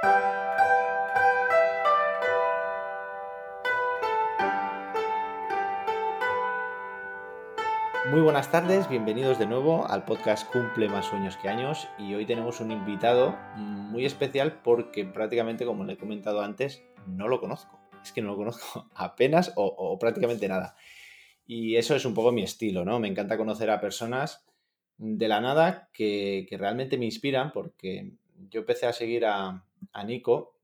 Muy buenas tardes, bienvenidos de nuevo al podcast Cumple más sueños que años y hoy tenemos un invitado muy especial porque prácticamente, como le he comentado antes, no lo conozco. Es que no lo conozco apenas o, prácticamente nada. Y eso es un poco mi estilo, ¿no? Me encanta conocer a personas de la nada que, realmente me inspiran porque yo empecé a seguir a, a Nico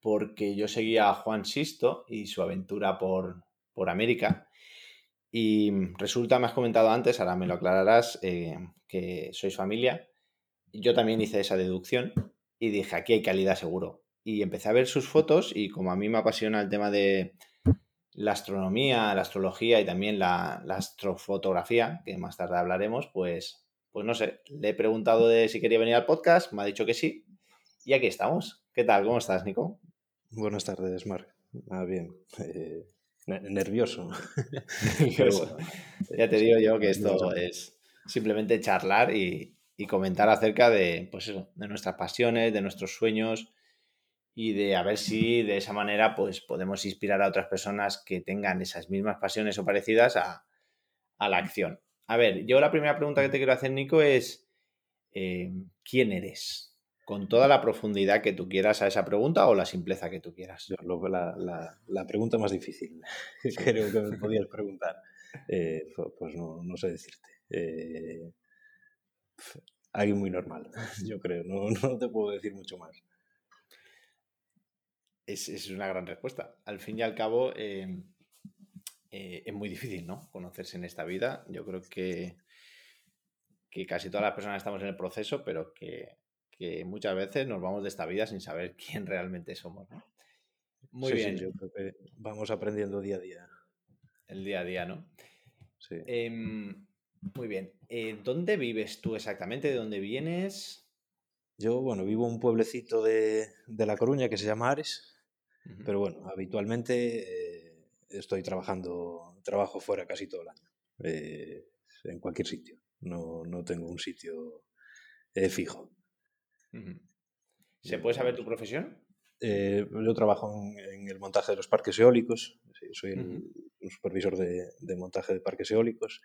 porque yo seguía a Juan Sisto y su aventura por, por América y resulta, me has comentado antes, ahora me lo aclararás, eh, que sois familia. Yo también hice esa deducción y dije, aquí hay calidad seguro. Y empecé a ver sus fotos y como a mí me apasiona el tema de la astronomía, la astrología y también la, astrofotografía, que más tarde hablaremos, pues, pues no sé, le he preguntado de si quería venir al podcast, me ha dicho que sí y aquí estamos. ¿Qué tal? ¿Cómo estás, Nico? Buenas tardes, Marc. Ah, bien. Eh, nervioso. ya te digo yo que esto es simplemente charlar y, comentar acerca de, pues de nuestras pasiones, de nuestros sueños y de a ver si de esa manera pues podemos inspirar a otras personas que tengan esas mismas pasiones o parecidas a, la acción. A ver, yo la primera pregunta que te quiero hacer, Nico, es eh, ¿quién eres? Con toda la profundidad que tú quieras a esa pregunta o la simpleza que tú quieras. la, la, pregunta más difícil creo que me podías preguntar. Eh, pues no, no, sé decirte. Eh, alguien muy normal, yo creo. No, no, te puedo decir mucho más. Es, es una gran respuesta. Al fin y al cabo, em, eh, es muy difícil, ¿no? Conocerse en esta vida. Yo creo que, que casi todas las personas estamos en el proceso, pero que que muchas veces nos vamos de esta vida sin saber quién realmente somos. Muy bien. yo creo que vamos aprendiendo día a día. El día a día, ¿no? Sí. Em, muy bien. Eh, ¿Dónde vives tú exactamente? ¿De dónde vienes? Yo, bueno, vivo en un pueblecito de, La Coruña que se llama Ares. Pero bueno, habitualmente eh, estoy trabajando, trabajo fuera casi todo el año. Eh, en cualquier sitio. No, no tengo un sitio fijo. ¿Se puede saber tu profesión? Eh, yo trabajo en, el montaje de los parques eólicos, soy el, supervisor de, montaje de parques eólicos.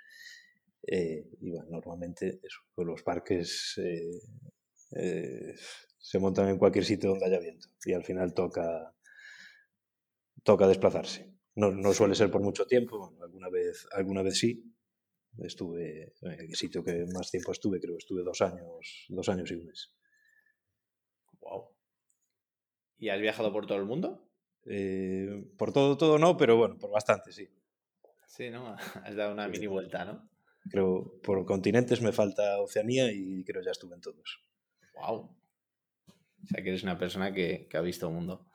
Eh, y bueno, normalmente pues los parques eh, se montan en cualquier sitio donde haya viento y al final toca, toca desplazarse. No, no suele ser por mucho tiempo, alguna, vez, alguna vez sí. Estuve, en el sitio que más tiempo estuve, creo que estuve dos años, dos años y un mes. ¿Y has viajado por todo el mundo? Eh, por todo, todo no, pero bueno, por bastante, sí. Sí, ¿no? Has dado una mini vuelta, ¿no? Creo, por continentes me falta Oceanía y creo ya estuve en todos. ¡Wow! O sea que eres una persona que, ha visto el mundo.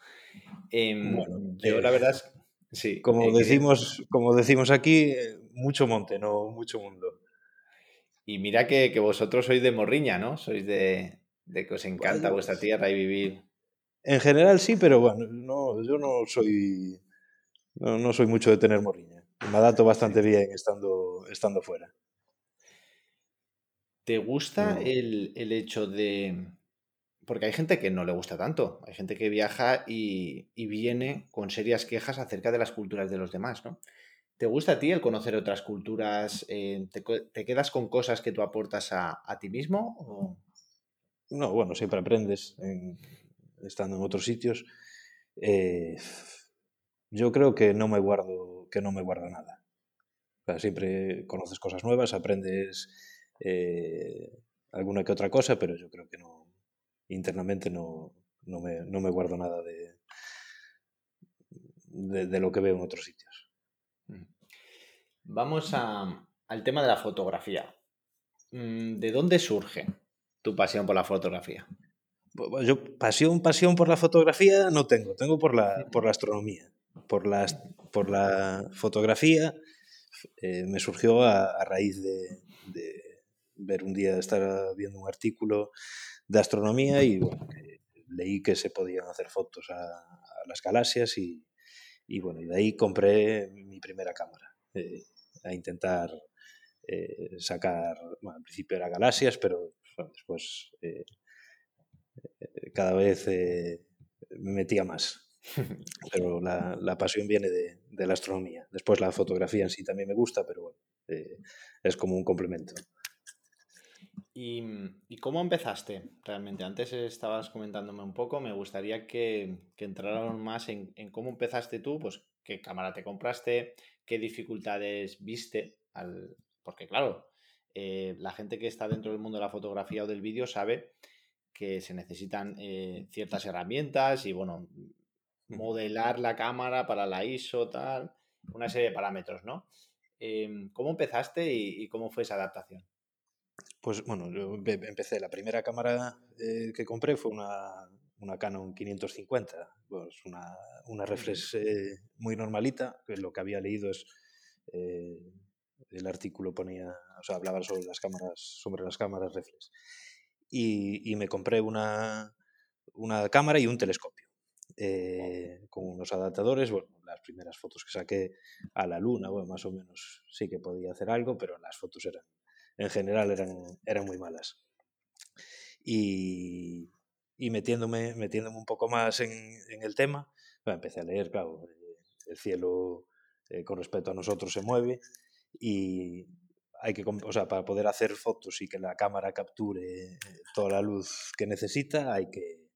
Em, yo la verdad es... Sí, como, eh, decimos, como decimos aquí, mucho monte, no mucho mundo. Y mira que, vosotros sois de Morriña, ¿no? Sois de, de que os encanta vuestra tierra y vivir. En general sí, pero bueno, no, yo no soy, no, soy mucho de tener morriña. Me adapto bastante bien estando, estando fuera. ¿Te gusta el, hecho de... Porque hay gente que no le gusta tanto, hay gente que viaja y, viene con serias quejas acerca de las culturas de los demás, ¿no? ¿Te gusta a ti el conocer otras culturas? Eh, te, quedas con cosas que tú aportas a, ti mismo? No, bueno, siempre aprendes en, estando en otros sitios, eh, yo creo que no me guardo, que no me guardo nada. siempre conoces cosas nuevas, aprendes eh, alguna que otra cosa, pero yo creo que no, internamente no, no, me, no me, guardo nada de, de, lo que veo en otros sitios. Vamos al tema de la fotografía. Mm, ¿De dónde surge tu pasión por la fotografía? Yo pasión, pasión por la fotografía no tengo, tengo por la, por la astronomía. Por la, por la fotografía eh, me surgió a, raíz de, ver un día, estar viendo un artículo de astronomía y leí que se podían hacer fotos a, las galaxias y, bueno, y de ahí compré mi primera cámara eh, a intentar eh, sacar, bueno, al principio era galaxias, pero después cada vez me metía más. Pero la, pasión viene de, la astronomía. Después la fotografía en sí también me gusta, pero bueno, es como un complemento. ¿Y, cómo empezaste realmente? Antes estabas comentándome un poco, me gustaría que, que entráramos más en, cómo empezaste tú, pues qué cámara te compraste, qué dificultades viste, al... porque claro, eh, la gente que está dentro del mundo de la fotografía o del vídeo sabe que se necesitan eh, ciertas herramientas y bueno, modelar la cámara para la ISO, tal, una serie de parámetros, ¿no? Em, ¿Cómo empezaste y cómo fue esa adaptación? Pues bueno, yo empecé, la primera cámara eh, que compré fue una, una Canon 550, pues una, una reflex muy normalita, que lo que había leído es, eh, el artículo ponía, o sea, hablaba sobre las cámaras, sobre las cámaras reflex. Y, y me compré una, una cámara y un telescopio. con unos adaptadores, bueno, las primeras fotos que saqué a la luna, bueno, más o menos sí que podía hacer algo, pero las fotos eran en general eran, eran muy malas. Y, y metiéndome, metiéndome un poco más en, en el tema, empecé a leer, claro, eh, el cielo eh, con respecto a nosotros se mueve y hay que, o sea, para poder hacer fotos y que la cámara capture eh, toda la luz que necesita, hay que,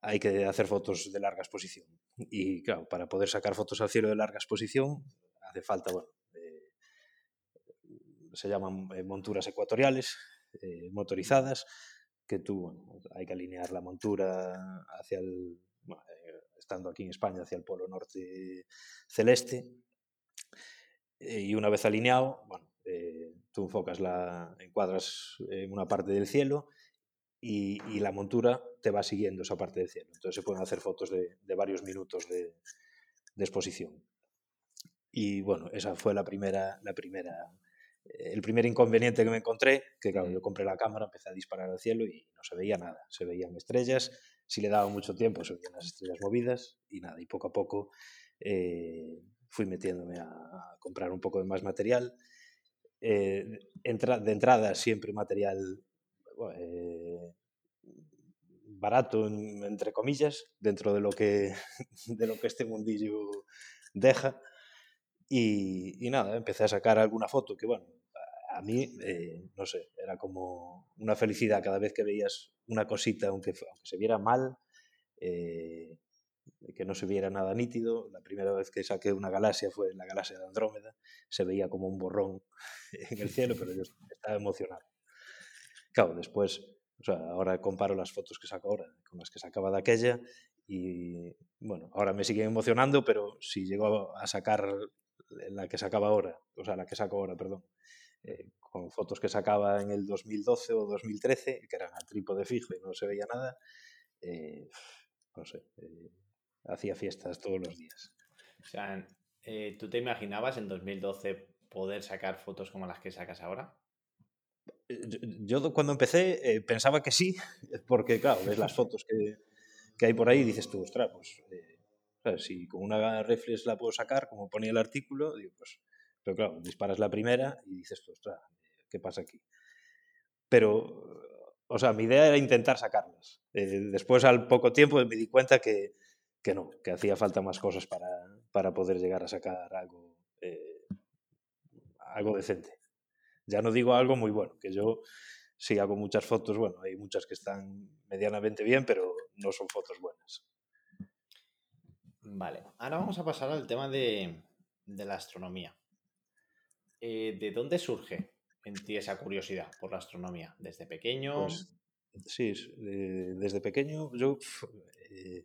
hay que hacer fotos de larga exposición. Y claro, para poder sacar fotos al cielo de larga exposición, hace falta, bueno, se llaman eh, monturas ecuatoriales, eh, motorizadas, que tú, hay que alinear la montura hacia el, eh, estando aquí en España, hacia el polo norte celeste, y una vez alineado, bueno, tú enfocas la, encuadras en una parte del cielo y, la montura te va siguiendo esa parte del cielo. Entonces se pueden hacer fotos de, varios minutos de, de, exposición. Y bueno, esa fue la primera, la primera el primer inconveniente que me encontré, que claro, yo compré la cámara, empecé a disparar al cielo y no se veía nada. Se veían estrellas, si le daba mucho tiempo se veían las estrellas movidas y nada. Y poco a poco eh, fui metiéndome a, comprar un poco de más material. Eh, de entrada siempre material eh, barato, entre comillas, dentro de lo que, de lo que este mundillo deja. Y, y, nada, empecé a sacar alguna foto que, bueno, a mí, eh, no sé, era como una felicidad cada vez que veías una cosita, aunque, aunque se viera mal, eh, que no se viera nada nítido. La primera vez que saqué una galaxia fue la galaxia de Andrómeda, se veía como un borrón en el cielo, pero yo estaba emocionado. Claro, después, o sea, ahora comparo las fotos que saco ahora con las que sacaba de aquella y, bueno, ahora me siguen emocionando, pero si llego a sacar la que sacaba ahora, o sea, la que saco ahora, perdón, eh, con fotos que sacaba en el 2012 o 2013, que eran a trípode fijo y no se veía nada, eh, no sé, eh, hacía fiestas todos los días. O sea, ¿tú te imaginabas en 2012 poder sacar fotos como las que sacas ahora? Yo, cuando empecé pensaba que sí, porque claro, ves las fotos que, que hay por ahí y dices tú, ostras, pues si con una reflex la puedo sacar, como ponía el artículo, digo, pues pero claro, disparas la primera y dices, ostras, ¿qué pasa aquí? Pero, o sea, mi idea era intentar sacarlas. Eh, después, al poco tiempo, me di cuenta que, que no, que hacía falta más cosas para, para poder llegar a sacar algo, eh, algo decente. Ya no digo algo muy bueno, que yo sí hago muchas fotos, bueno, hay muchas que están medianamente bien, pero no son fotos buenas. Vale, ahora vamos a pasar al tema de, de la astronomía. Eh, ¿de dónde surge en ti esa curiosidad por la astronomía? ¿Desde pequeño? Pues, sí, desde pequeño yo eh,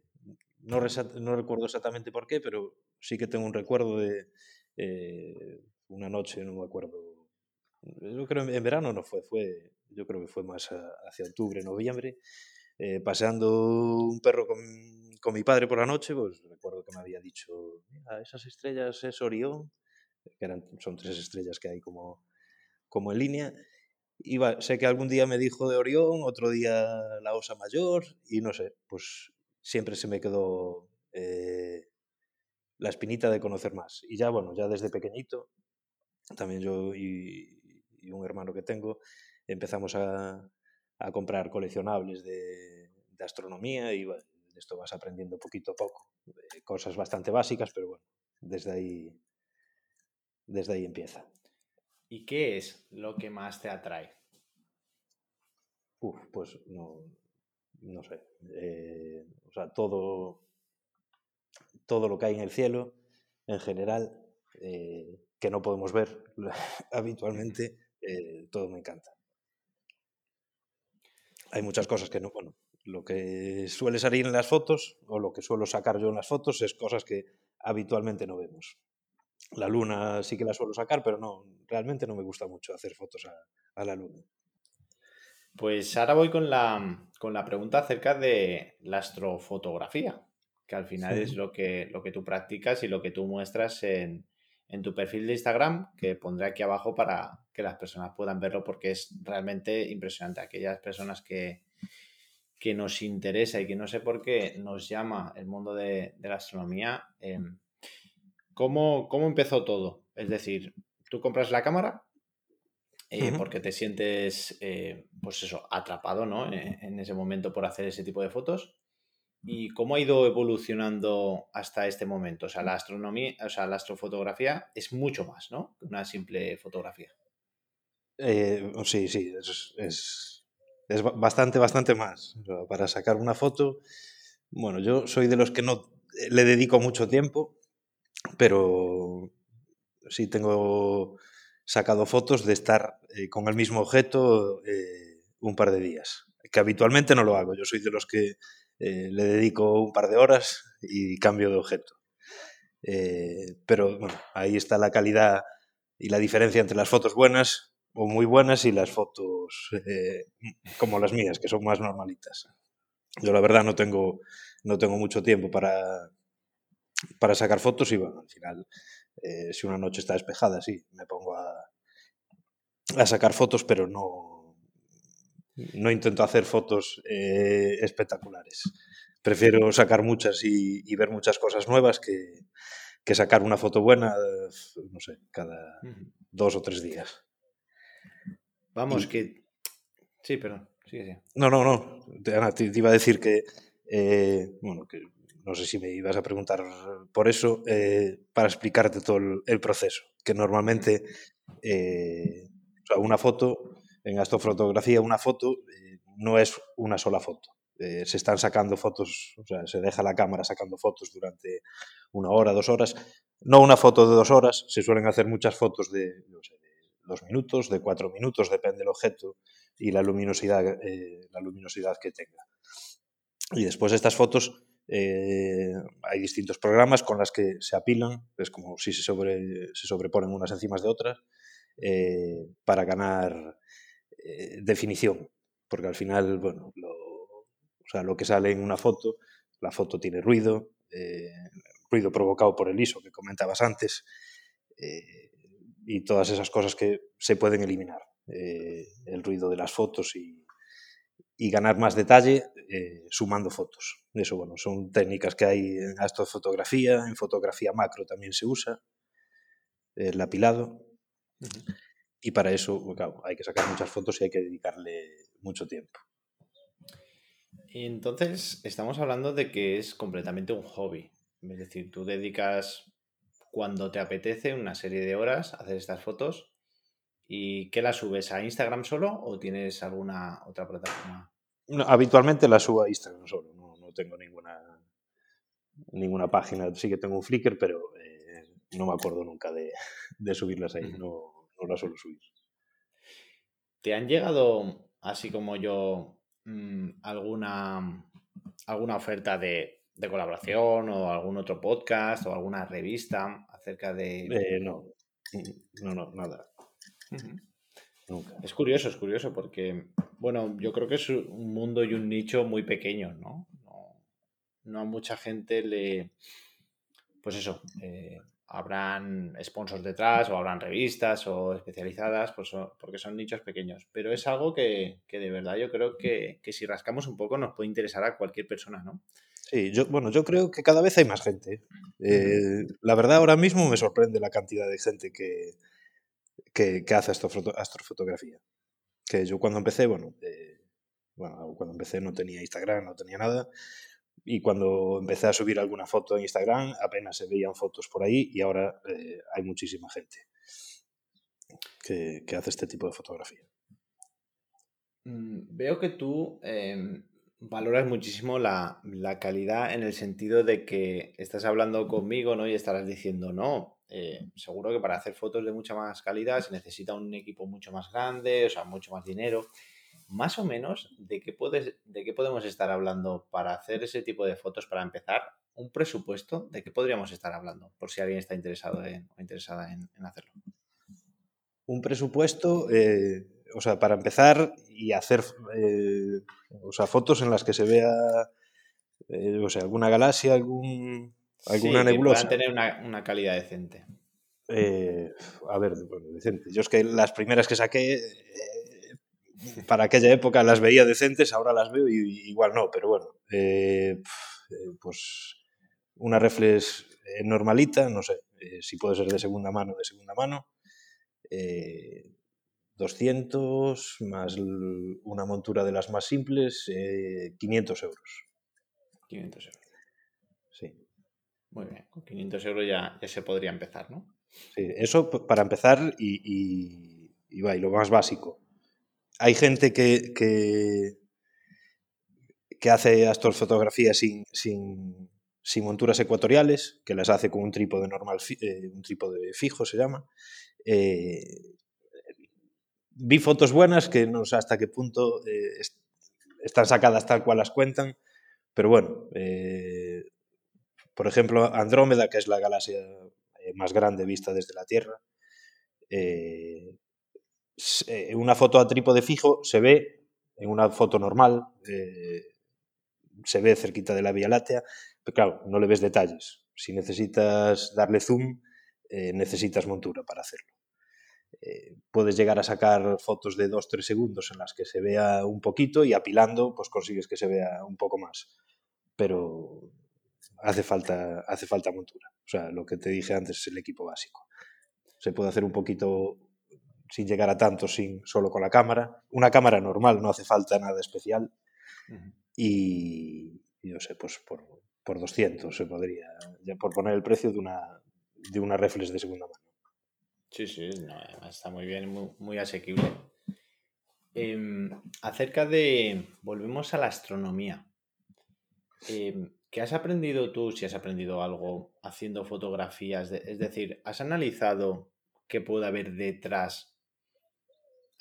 no, no, recuerdo exactamente por qué, pero sí que tengo un recuerdo de eh, una noche, no me acuerdo. Yo creo en verano no fue, fue yo creo que fue más hacia octubre, noviembre, paseando un perro con, con, mi padre por la noche, pues recuerdo que me había dicho, esas estrellas es Orión que eran, son tres estrellas que hay como, como en línea. Iba, sé que algún día me dijo de Orión, otro día la Osa Mayor, y no sé, pues siempre se me quedó eh, la espinita de conocer más. Y ya, bueno, ya desde pequeñito, también yo y, un hermano que tengo, empezamos a, a comprar coleccionables de, de astronomía y bueno, esto vas aprendiendo poquito a poco. Eh, cosas bastante básicas, pero bueno, desde ahí, desde ahí empieza. ¿Y qué es lo que más te atrae? Uf, pues no, no sé. Eh, o sea, todo, todo lo que hay en el cielo, en general, eh, que no podemos ver habitualmente, todo me encanta. Hay muchas cosas que no, bueno, lo que suele salir en las fotos o lo que suelo sacar yo en las fotos es cosas que habitualmente no vemos. La luna sí que la suelo sacar, pero no, realmente no me gusta mucho hacer fotos a, la luna. Pues ahora voy con la, con la, pregunta acerca de la astrofotografía, que al final es lo que, lo que tú practicas y lo que tú muestras en, en tu perfil de Instagram, que pondré aquí abajo para que las personas puedan verlo porque es realmente impresionante. Aquellas personas que, que nos interesa y que no sé por qué nos llama el mundo de, la astronomía, em, ¿cómo, empezó todo? Es decir, tú compras la cámara eh, porque te sientes, eh, pues eso, atrapado, ¿no? E, en, ese momento por hacer ese tipo de fotos. ¿Y cómo ha ido evolucionando hasta este momento? O sea, la astronomía, o sea, la astrofotografía es mucho más, ¿no? Que una simple fotografía. Eh, sí, sí, es es bastante, bastante más. Para sacar una foto, bueno, yo soy de los que no le dedico mucho tiempo, pero sí tengo sacado fotos de estar eh, con el mismo objeto eh, un par de días, que habitualmente no lo hago. Yo soy de los que eh, le dedico un par de horas y cambio de objeto. pero bueno, ahí está la calidad y la diferencia entre las fotos buenas o muy buenas y las fotos eh, como las mías, que son más normalitas. Yo la verdad no tengo, no tengo mucho tiempo para, para sacar fotos y bueno, al final, eh, si una noche está despejada, sí, me pongo a, a sacar fotos, pero no, no intento hacer fotos eh, espectaculares. Prefiero sacar muchas y, y, ver muchas cosas nuevas que, que sacar una foto buena, no sé, cada dos o tres días. Vamos, que. Sí, perdón. Sí, sí. No, no, no. Te, iba a decir que. Eh, bueno, que no sé si me ibas a preguntar por eso, eh, para explicarte todo el, proceso. Que normalmente eh, o una foto, en astrofotografía, una foto no es una sola foto. se están sacando fotos, se deja la cámara sacando fotos durante una hora, dos horas. No una foto de dos horas, se suelen hacer muchas fotos de, dos minutos, de cuatro minutos, depende del objeto y la luminosidad, eh, la luminosidad que tenga. Y después de estas fotos eh, hay distintos programas con las que se apilan, es como si se, sobre, se sobreponen unas encima de otras, eh, para ganar definición. Porque al final, bueno, lo, o sea, lo que sale en una foto, la foto tiene ruido, ruido provocado por el ISO que comentabas antes, y todas esas cosas que se pueden eliminar. Eh, el ruido de las fotos y, ganar más detalle eh, sumando fotos. Eso, bueno, son técnicas que hay en astrofotografía, en fotografía macro también se usa, el apilado. Y para eso, pues, claro, hay que sacar muchas fotos y hay que dedicarle mucho tiempo. Entonces, estamos hablando de que es completamente un hobby. Es decir, tú dedicas cuando te apetece una serie de horas hacer estas fotos. ¿Y qué las subes a Instagram solo o tienes alguna otra plataforma? habitualmente las subo a Instagram solo, no, tengo ninguna ninguna página. Sí que tengo un Flickr, pero eh, no me acuerdo nunca de, subirlas ahí, no, no las suelo subir. ¿Te han llegado, así como yo, mm, alguna, alguna oferta de de colaboración o algún otro podcast o alguna revista acerca de... Eh, no, no, no, nada. Nunca. Es curioso, es curioso porque, bueno, yo creo que es un mundo y un nicho muy pequeño, ¿no? No, a mucha gente le... Pues eso, eh, habrán sponsors detrás o habrán revistas o especializadas pues porque son nichos pequeños. Pero es algo que, que de verdad yo creo que, que, si rascamos un poco nos puede interesar a cualquier persona, ¿no? Sí, yo, bueno, yo creo que cada vez hay más gente. Eh, la verdad, ahora mismo me sorprende la cantidad de gente que, que, hace astrofotografía. Que yo cuando empecé, bueno, eh, bueno, cuando empecé no tenía Instagram, no tenía nada. Y cuando empecé a subir alguna foto en Instagram, apenas se veían fotos por ahí y ahora eh, hay muchísima gente que, hace este tipo de fotografía. Mm, veo que tú em, valoras muchísimo la, calidad en el sentido de que estás hablando conmigo ¿no? y estarás diciendo, no, eh, seguro que para hacer fotos de mucha más calidad se necesita un equipo mucho más grande, o sea, mucho más dinero más o menos de qué, puedes, de qué podemos estar hablando para hacer ese tipo de fotos, para empezar, un presupuesto, de qué podríamos estar hablando, por si alguien está interesado en, o interesada en, hacerlo. Un presupuesto, eh, o sea, para empezar y hacer eh, o sea, fotos en las que se vea eh, o sea, alguna galaxia, algún, alguna nebulosa. Que tener una, calidad decente. a ver, bueno, decente. Yo es que las primeras que saqué para aquella época las veía decentes, ahora las veo y, igual no, pero bueno, eh, eh, pues una reflex eh, normalita, no sé, si puede ser de segunda mano, de segunda mano, 200 más una montura de las más simples, 500 euros. 500 euros. Sí. Muy bien, con 500 euros ya, se podría empezar, ¿no? Sí, eso para empezar y, y, va, y lo más básico hay gente que, que, hace astrofotografías sin, sin, sin, monturas ecuatoriales, que las hace con un trípode normal, eh, un trípode fijo se llama. Eh, vi fotos buenas que no sé hasta qué punto eh, están sacadas tal cual las cuentan, pero bueno, por ejemplo, Andrómeda, que es la galaxia más grande vista desde la Tierra, en una foto a trípode fijo se ve, en una foto normal, eh, se ve cerquita de la Vía Láctea, pero claro, no le ves detalles. Si necesitas darle zoom, eh, necesitas montura para hacerlo. Eh, puedes llegar a sacar fotos de 2-3 segundos en las que se vea un poquito y apilando pues consigues que se vea un poco más. Pero hace falta, hace falta montura. O sea, lo que te dije antes es el equipo básico. Se puede hacer un poquito sin llegar a tanto, sin, solo con la cámara. Una cámara normal, no hace falta nada especial. Y, yo sé, pues por, por 200 se podría, ya por poner el precio de una, de una reflex de segunda mano. Sí, sí, está muy bien, muy, muy asequible. Em, acerca de, volvemos a la astronomía. Em, ¿Qué has aprendido tú, si has aprendido algo haciendo fotografías? es decir, ¿has analizado qué puede haber detrás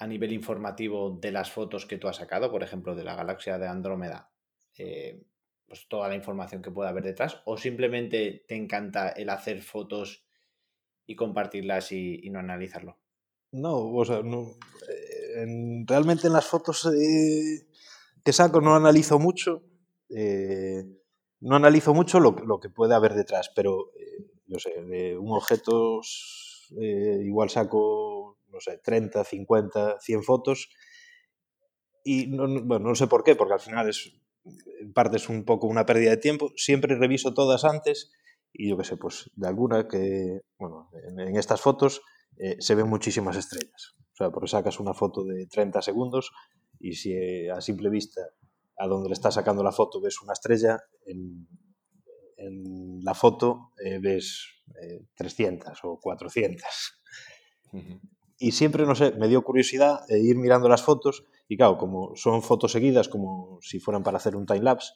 a nivel informativo de las fotos que tú has sacado, por ejemplo, de la galaxia de Andrómeda, eh, pues toda la información que pueda haber detrás, o simplemente te encanta el hacer fotos y compartirlas y, no analizarlo? No, o sea, no, eh, realmente en las fotos eh, que saco no analizo mucho, no analizo mucho lo, lo, que puede haber detrás, pero, yo sé, de un objeto igual saco no sé, 30, 50, 100 fotos. Y no, bueno, no sé por qué, porque al final es, en parte es un poco una pérdida de tiempo. Siempre reviso todas antes y yo qué sé, pues de alguna que, bueno, en, estas fotos eh, se ven muchísimas estrellas. O sea, porque sacas una foto de 30 segundos y si eh, a simple vista a donde le estás sacando la foto ves una estrella, en, la foto eh, ves 300 o 400 y siempre, no sé, me dio curiosidad eh, ir mirando las fotos y claro, como son fotos seguidas, como si fueran para hacer un time lapse,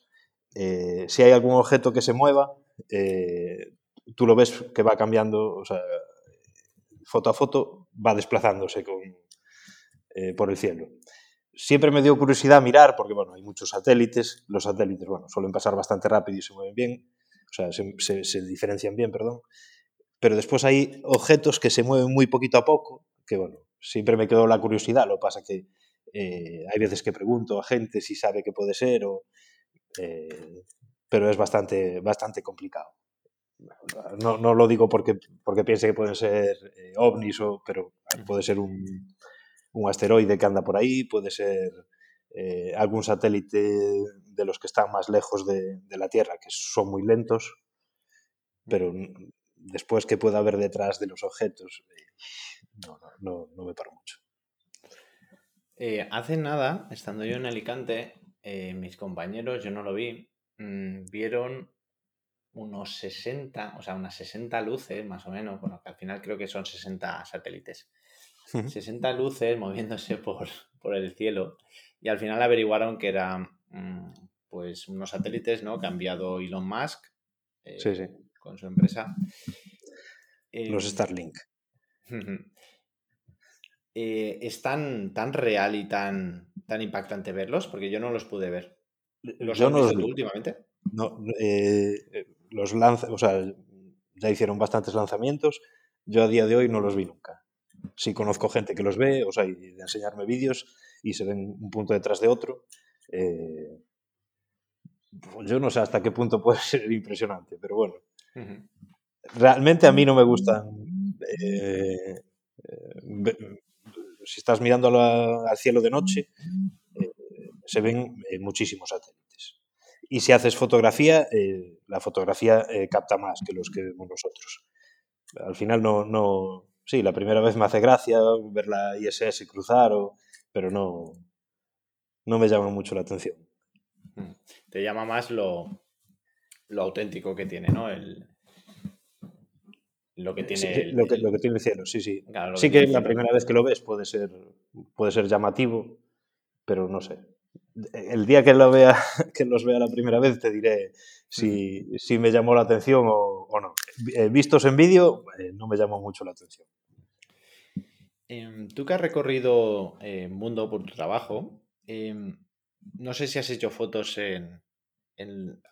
eh, si hay algún objeto que se mueva, eh, tú lo ves que va cambiando, o sea, foto a foto va desplazándose con, por el cielo. Siempre me dio curiosidad mirar, porque bueno, hay muchos satélites, los satélites, bueno, suelen pasar bastante rápido y se mueven bien, o sea, se, se diferencian bien, perdón, pero después hay objetos que se mueven muy poquito a poco que bueno, siempre me quedó la curiosidad, lo que pasa que eh, hay veces que pregunto a gente si sabe qué puede ser, o, eh, pero es bastante, bastante complicado. No, no, lo digo porque, porque piense que pueden ser eh, ovnis, o, pero puede ser un, un, asteroide que anda por ahí, puede ser algún satélite de los que están más lejos de, de la Tierra, que son muy lentos, pero después que pueda haber detrás de los objetos, no, no, no, me paro mucho. Eh, hace nada, estando yo en Alicante, eh, mis compañeros, yo no lo vi, mm, vieron unos 60, o sea, unas 60 luces más o menos, bueno, que al final creo que son 60 satélites. 60 luces moviéndose por, por el cielo y al final averiguaron que eran mm, pues unos satélites, ¿no? Que ha enviado Elon Musk eh, con su empresa. Los em, Starlink. Eh, ¿Es tan, tan real y tan, tan impactante verlos? Porque yo no los pude ver. ¿Los has visto tú últimamente? No, eh, los lanza, o sea, ya hicieron bastantes lanzamientos. Yo a día de hoy no los vi nunca. Sí conozco gente que los ve, o sea, y de enseñarme vídeos y se ven un punto detrás de otro. Eh, yo no sé hasta qué punto puede ser impresionante, pero bueno. Realmente a mí no me gustan si estás mirando al cielo de noche, eh, se ven eh, muchísimos satélites. Y si haces fotografía, eh, la fotografía capta más que los que vemos nosotros. Al final no, no, sí, la primera vez me hace gracia ver la ISS cruzar, pero no, no me llama mucho la atención. Mm. Te llama más lo, lo auténtico que tiene, ¿no? El, lo que tiene, lo, que, tiene el cielo, sí, sí. sí que, la primera vez que lo ves puede ser, puede ser llamativo, pero no sé. El día que, lo vea, que los vea la primera vez te diré si, si me llamó la atención o, no. Eh, vistos en vídeo, eh, no me llamó mucho la atención. Em, tú que has recorrido el eh, mundo por tu trabajo, em, no sé si has hecho fotos en,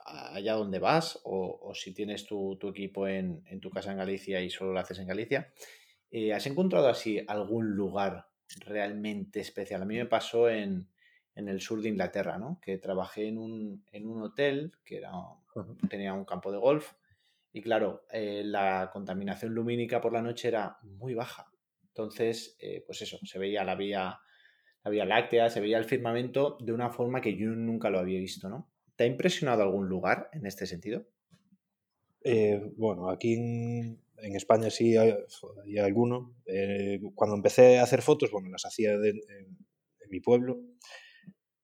allá donde vas o, si tienes tu, equipo en, tu casa en Galicia y solo lo haces en Galicia. Eh, ¿Has encontrado así algún lugar realmente especial? A mí me pasó en, el sur de Inglaterra, ¿no? que trabajé en un, hotel que era, tenía un campo de golf y claro, eh, la contaminación lumínica por la noche era muy baja. Entonces, eh, pues eso, se veía la vía, la vía láctea, se veía el firmamento de una forma que yo nunca lo había visto, ¿no? ¿Te ha impresionado algún lugar en este sentido? Eh, bueno, aquí en, España sí hay, alguno. Eh, cuando empecé a hacer fotos, bueno, las hacía en, mi pueblo,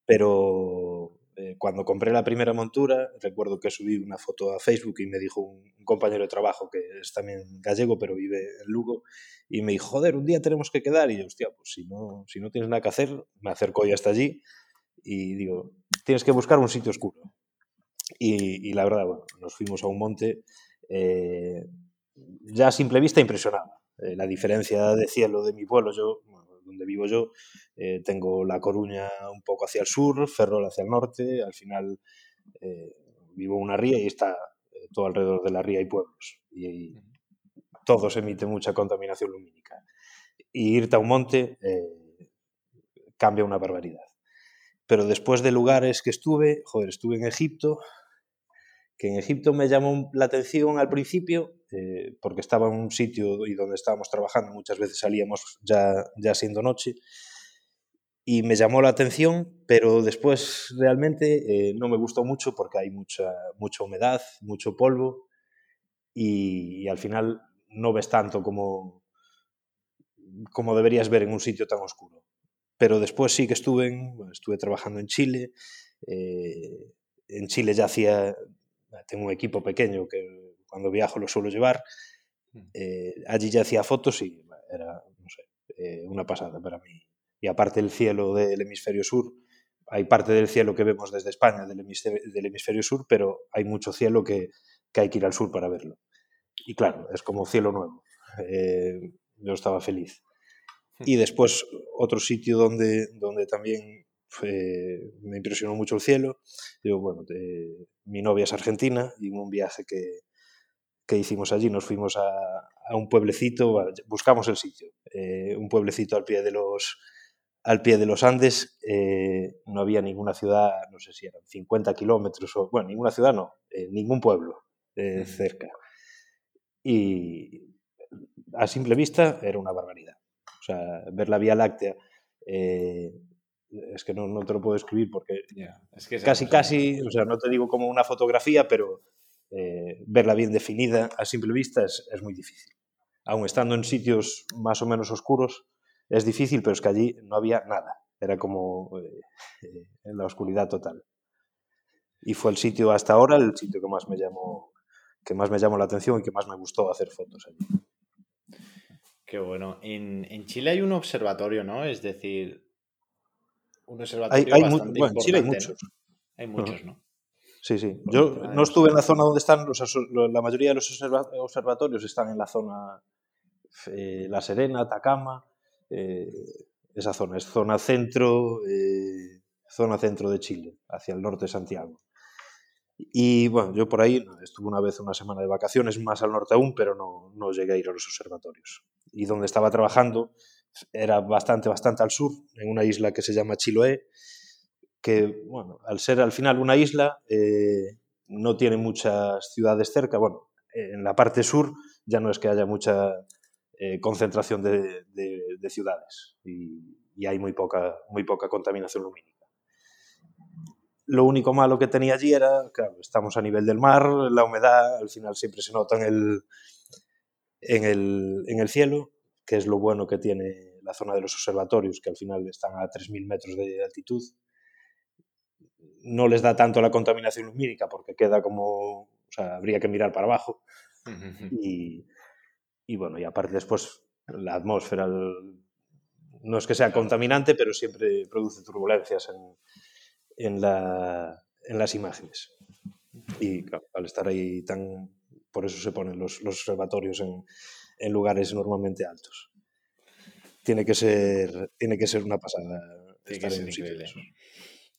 pero eh, cuando compré la primera montura, recuerdo que subí una foto a Facebook y me dijo un, compañero de trabajo que es también gallego, pero vive en Lugo, y me dijo, joder, un día tenemos que quedar. Y yo, hostia, pues si no, si no tienes nada que hacer, me acerco yo hasta allí y digo, tienes que buscar un sitio oscuro. Y, la verdad, bueno, nos fuimos a un monte, eh, ya a simple vista impresionaba. Eh, la diferencia de cielo de mi pueblo, yo, donde vivo yo, eh, tengo La Coruña un poco hacia el sur, Ferrol hacia el norte, al final vivo en una ría y está todo alrededor de la ría hay pueblos. Y, todos emiten mucha contaminación lumínica. Y irte a un monte cambia una barbaridad. Pero después de lugares que estuve, joder, estuve en Egipto, que en Egipto me llamó la atención al principio, eh, porque estaba en un sitio y donde estábamos trabajando, muchas veces salíamos ya, ya siendo noche, y me llamó la atención, pero después realmente eh, no me gustó mucho porque hay mucha, mucha humedad, mucho polvo, y, al final no ves tanto como, como deberías ver en un sitio tan oscuro. Pero después sí que estuve, estuve trabajando en Chile. Eh, en Chile ya hacía, tengo un equipo pequeño que cuando viajo lo suelo llevar. Mm. Eh, allí ya hacía fotos y era, no sé, eh, una pasada para mí. Y aparte el cielo del hemisferio sur, hay parte del cielo que vemos desde España, del hemisferio, sur, pero hay mucho cielo que, que, hay que ir al sur para verlo. Y claro, es como cielo nuevo. yo estaba feliz. Y después otro sitio donde, donde también me impresionó mucho el cielo. Yo, bueno, mi novia es argentina y en un viaje que, que hicimos allí nos fuimos a, a, un pueblecito, buscamos el sitio, eh, un pueblecito al pie de los, al pie de los Andes, eh, no había ninguna ciudad, no sé si eran 50 kilómetros, o, bueno, ninguna ciudad no, eh, ningún pueblo cerca. Y a simple vista era una barbaridad sea, ver la Vía Láctea, eh, es que no, no, te lo puedo escribir porque es que casi, casi, o sea, no te digo como una fotografía, pero eh, verla bien definida a simple vista es, es, muy difícil. Aun estando en sitios más o menos oscuros, es difícil, pero es que allí no había nada. era como eh, en la oscuridad total. Y fue el sitio hasta ahora el sitio que más me llamó, que más me llamó la atención y que más me gustó hacer fotos allí. Qué bueno. En, Chile hay un observatorio, ¿no? Es decir, un observatorio hay, bastante bueno, en Chile hay muchos. Hay muchos, ¿no? Sí, sí. Yo no estuve en la zona donde están los, la mayoría de los observatorios están en la zona eh, La Serena, Atacama, eh, esa zona es zona centro, eh, zona centro de Chile, hacia el norte de Santiago. Y bueno, yo por ahí estuve una vez una semana de vacaciones, más al norte aún, pero no, no llegué a ir a los observatorios. Y donde estaba trabajando era bastante, bastante al sur, en una isla que se llama Chiloé, que, bueno, al ser al final una isla, eh, no tiene muchas ciudades cerca. Bueno, en la parte sur ya no es que haya mucha eh, concentración de, de, ciudades y, y, hay muy poca, muy poca contaminación lumínica. Lo único malo que tenía allí era, claro, estamos a nivel del mar, la humedad al final siempre se nota en el, en el, en el cielo, que es lo bueno que tiene la zona de los observatorios, que al final están a 3.000 metros de altitud. No les da tanto la contaminación lumínica porque queda como, o sea, habría que mirar para abajo. Y, y bueno, y aparte después la atmósfera no es que sea contaminante, pero siempre produce turbulencias en, en, la, en las imágenes. Y al estar ahí tan... Por eso se ponen los, los observatorios en, en, lugares normalmente altos. Tiene que ser, tiene que ser una pasada. Estar en increíble.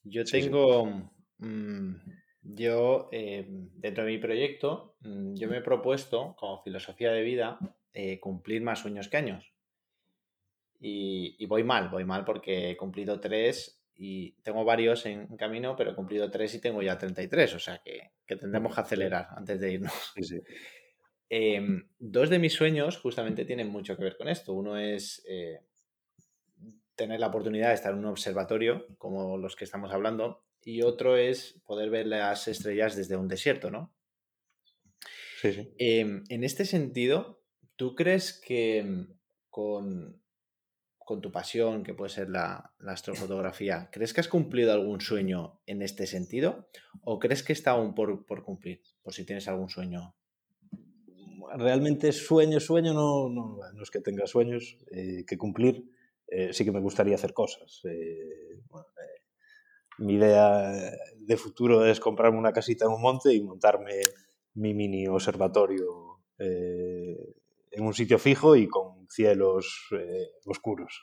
Yo tengo... Mm, yo, eh, dentro de mi proyecto, mm, yo me he propuesto, como filosofía de vida, eh, cumplir más sueños que años. Y, y, voy mal, voy mal porque he cumplido tres y tengo varios en camino, pero he cumplido tres y tengo ya 33, o sea que, que tendremos que acelerar antes de irnos. Em, dos de mis sueños justamente tienen mucho que ver con esto. Uno es eh, tener la oportunidad de estar en un observatorio, como los que estamos hablando, y otro es poder ver las estrellas desde un desierto, ¿no? Sí, sí. Em, en este sentido, ¿tú crees que con con tu pasión, que puede ser la, astrofotografía, ¿crees que has cumplido algún sueño en este sentido? ¿O crees que está aún por, cumplir? Por si tienes algún sueño. Realmente sueño, sueño, no, no, es que tenga sueños eh, que cumplir. Eh, sí que me gustaría hacer cosas. Eh, mi idea de futuro es comprarme una casita en un monte y montarme mi mini observatorio en un sitio fijo y con cielos eh, oscuros.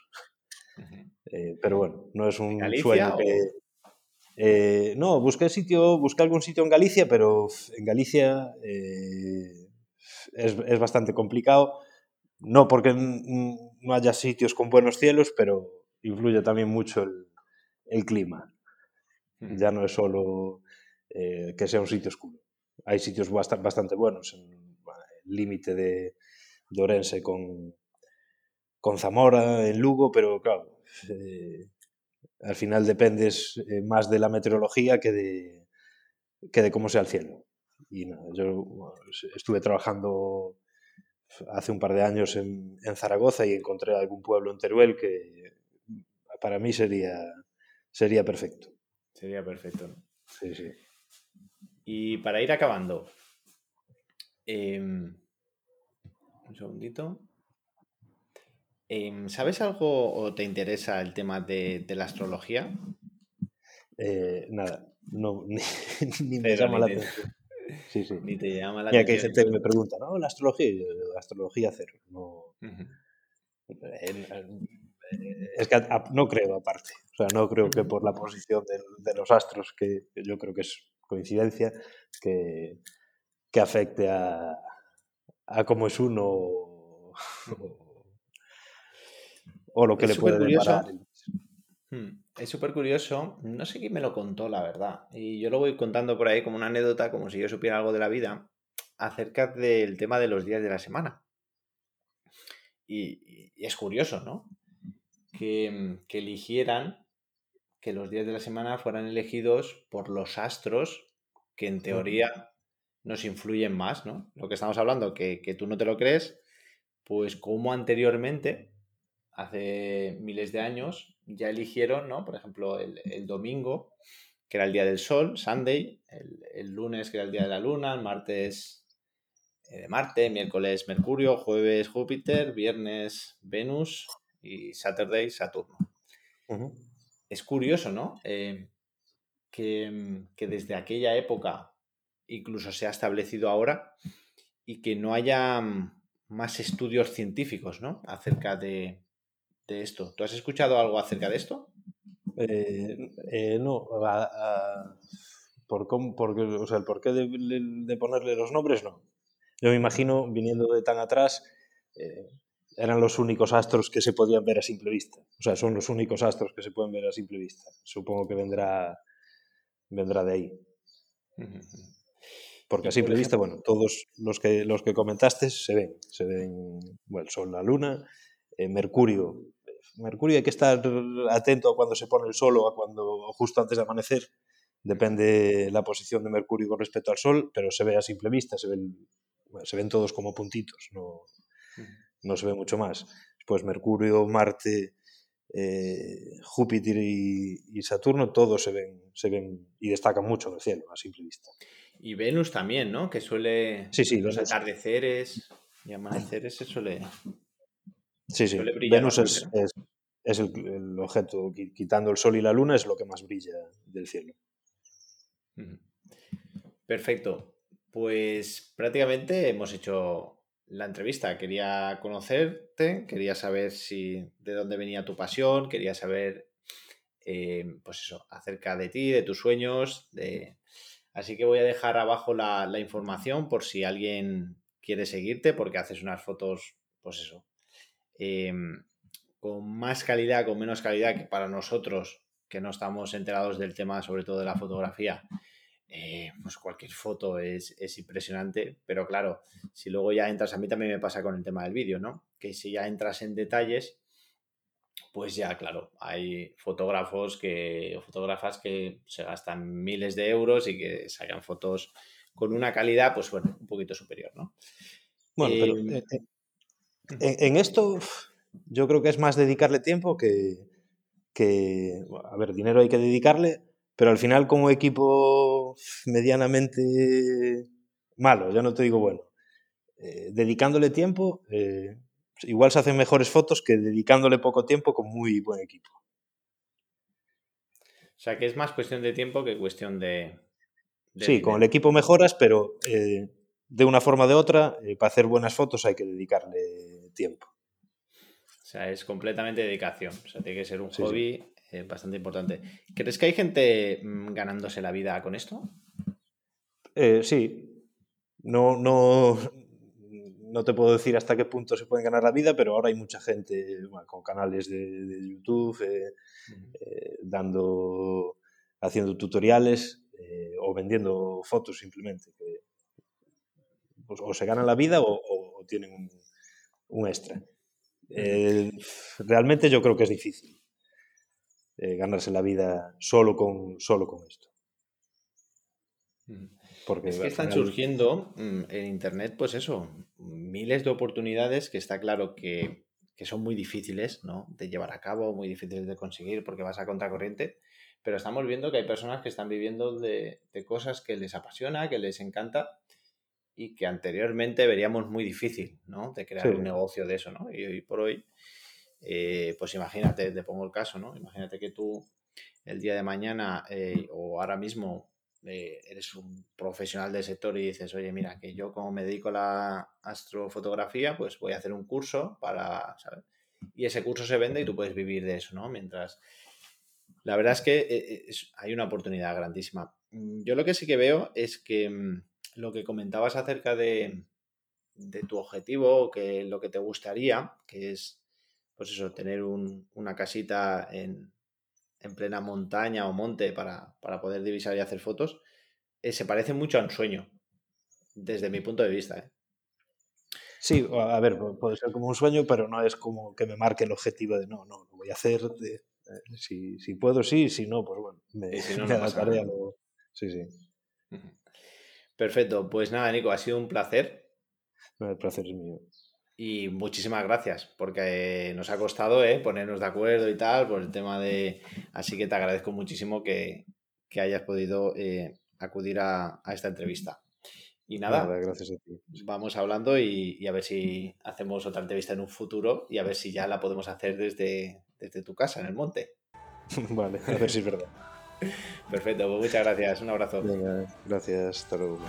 Eh, pero bueno, no es un sueño que... Eh, no, busqué sitio, busqué algún sitio en Galicia, pero en Galicia es, es, bastante complicado. No porque no haya sitios con buenos cielos, pero influye también mucho el, el clima. Ya no es solo que sea un sitio oscuro. Hay sitios bastante, bastante buenos en el límite de, de Orense con, con Zamora, en Lugo, pero claro, eh, al final dependes eh, más de la meteorología que de, que de cómo sea el cielo. Y yo estuve trabajando hace un par de años en, en, Zaragoza y encontré algún pueblo en Teruel que para mí sería, sería perfecto. Sería perfecto. Sí, sí. Y para ir acabando, eh, un segundito. Em, ¿Sabes algo o te interesa el tema de, la astrología? Eh, nada, no, ni, me llama la atención. Sí, sí. Ni te llama la atención. que hay gente que me pregunta, ¿no? La astrología, la astrología cero. No, es que no creo aparte. O sea, no creo que por la posición de, los astros, que, yo creo que es coincidencia, que, que afecte a, a cómo es uno o, lo que le puede curioso. Hmm, es súper curioso, no sé quién me lo contó, la verdad, y yo lo voy contando por ahí como una anécdota, como si yo supiera algo de la vida, acerca del tema de los días de la semana. Y, es curioso, ¿no? Que, que, eligieran que los días de la semana fueran elegidos por los astros, que en teoría nos influyen más, ¿no? Lo que estamos hablando, que, tú no te lo crees, pues como anteriormente, hace miles de años, ya eligieron, ¿no? Por ejemplo, el, domingo, que era el día del sol, Sunday, el, lunes, que era el día de la luna, el martes eh, de Marte, miércoles Mercurio, jueves Júpiter, viernes Venus y Saturday Saturno. Es curioso, ¿no? Eh, que, que, desde aquella época incluso se ha establecido ahora y que no haya más estudios científicos, ¿no? Acerca de, de esto. ¿Tú has escuchado algo acerca de esto? Eh, eh, no, por, o sea, el porqué de, ponerle los nombres, no. Yo me imagino, viniendo de tan atrás, eh, eran los únicos astros que se podían ver a simple vista. O sea, son los únicos astros que se pueden ver a simple vista. Supongo que vendrá, vendrá de ahí. Porque a simple vista, bueno, todos los que, los que comentaste se ven. Se ven bueno, el Sol, la Luna, Mercurio Mercurio hay que estar atento a cuando se pone el sol o a cuando justo antes de amanecer. Depende la posición de Mercurio con respecto al Sol, pero se ve a simple vista, se ven, se ven todos como puntitos, no, no se ve mucho más. Pues Mercurio, Marte, eh, Júpiter y, Saturno, todos se ven, se ven y destacan mucho del cielo a simple vista. Y Venus también, ¿no? Que suele. Sí, sí, los atardeceres y amaneceres se suele. Sí, sí. Venus es, es, el, objeto, quitando el Sol y la Luna, es lo que más brilla del cielo. Perfecto. Pues prácticamente hemos hecho la entrevista. Quería conocerte, quería saber si de dónde venía tu pasión, quería saber, eh, pues eso, acerca de ti, de tus sueños. De... Así que voy a dejar abajo la, la información por si alguien quiere seguirte, porque haces unas fotos, pues eso, Em, con más calidad, con menos calidad que para nosotros, que no estamos enterados del tema, sobre todo de la fotografía, eh, pues cualquier foto es, impresionante, pero claro, si luego ya entras, a mí también me pasa con el tema del vídeo, ¿no? Que si ya entras en detalles, pues ya, claro, hay fotógrafos que, o fotógrafas que se gastan miles de euros y que sacan fotos con una calidad, pues bueno, un poquito superior, ¿no? Bueno, pero em, eh, en, esto yo creo que es más dedicarle tiempo que, que, a ver, dinero hay que dedicarle, pero al final como equipo medianamente malo, ya no te digo bueno, eh, dedicándole tiempo, eh, igual se hacen mejores fotos que dedicándole poco tiempo con muy buen equipo. O sea, que es más cuestión de tiempo que cuestión de... sí, con el equipo mejoras, pero eh, de una forma o de otra, para hacer buenas fotos hay que dedicarle tiempo. O sea, es completamente dedicación. O sea, tiene que ser un hobby eh, bastante importante. ¿Crees que hay gente mm, ganándose la vida con esto? Eh, sí. No, no, no te puedo decir hasta qué punto se pueden ganar la vida, pero ahora hay mucha gente con canales de, YouTube, eh, dando, haciendo tutoriales o vendiendo fotos simplemente. Pues, o se ganan la vida o tienen un, un extra. Eh, realmente yo creo que es difícil eh, ganarse la vida solo con, solo con esto. Porque es que están surgiendo mm, en Internet, pues eso, miles de oportunidades que está claro que, son muy difíciles ¿no? de llevar a cabo, muy difíciles de conseguir porque vas a contracorriente, pero estamos viendo que hay personas que están viviendo de, de cosas que les apasiona, que les encanta y que anteriormente veríamos muy difícil, ¿no? De crear un negocio de eso, ¿no? Y hoy por hoy, eh, pues imagínate, te pongo el caso, ¿no? Imagínate que tú el día de mañana eh, o ahora mismo eh, eres un profesional del sector y dices, oye, mira, que yo como me dedico a la astrofotografía, pues voy a hacer un curso para, ¿sabes? Y ese curso se vende y tú puedes vivir de eso, ¿no? Mientras... La verdad es que hay una oportunidad grandísima. Mm, yo lo que sí que veo es que mm, lo que comentabas acerca de, tu objetivo, que lo que te gustaría, que es, pues eso, tener una casita en, plena montaña o monte para, poder divisar y hacer fotos, eh, se parece mucho a un sueño, desde mi punto de vista. ¿eh? Sí, a ver, puede ser como un sueño, pero no es como que me marque el objetivo de no, no, lo voy a hacer. Eh, si, puedo, sí, si no, pues bueno, me, si no, Sí, sí. Perfecto, pues nada, Nico, ha sido un placer. el placer es mío. Y muchísimas gracias, porque nos ha costado ¿eh? ponernos de acuerdo y tal por el tema de... Así que te agradezco muchísimo que, hayas podido eh, acudir a, esta entrevista. Y nada, gracias a ti. vamos hablando y, a ver si hacemos otra entrevista en un futuro y a ver si ya la podemos hacer desde, desde tu casa, en el monte. vale, a ver si es verdad. Perfecto, pues muchas gracias, un abrazo. gracias, hasta luego.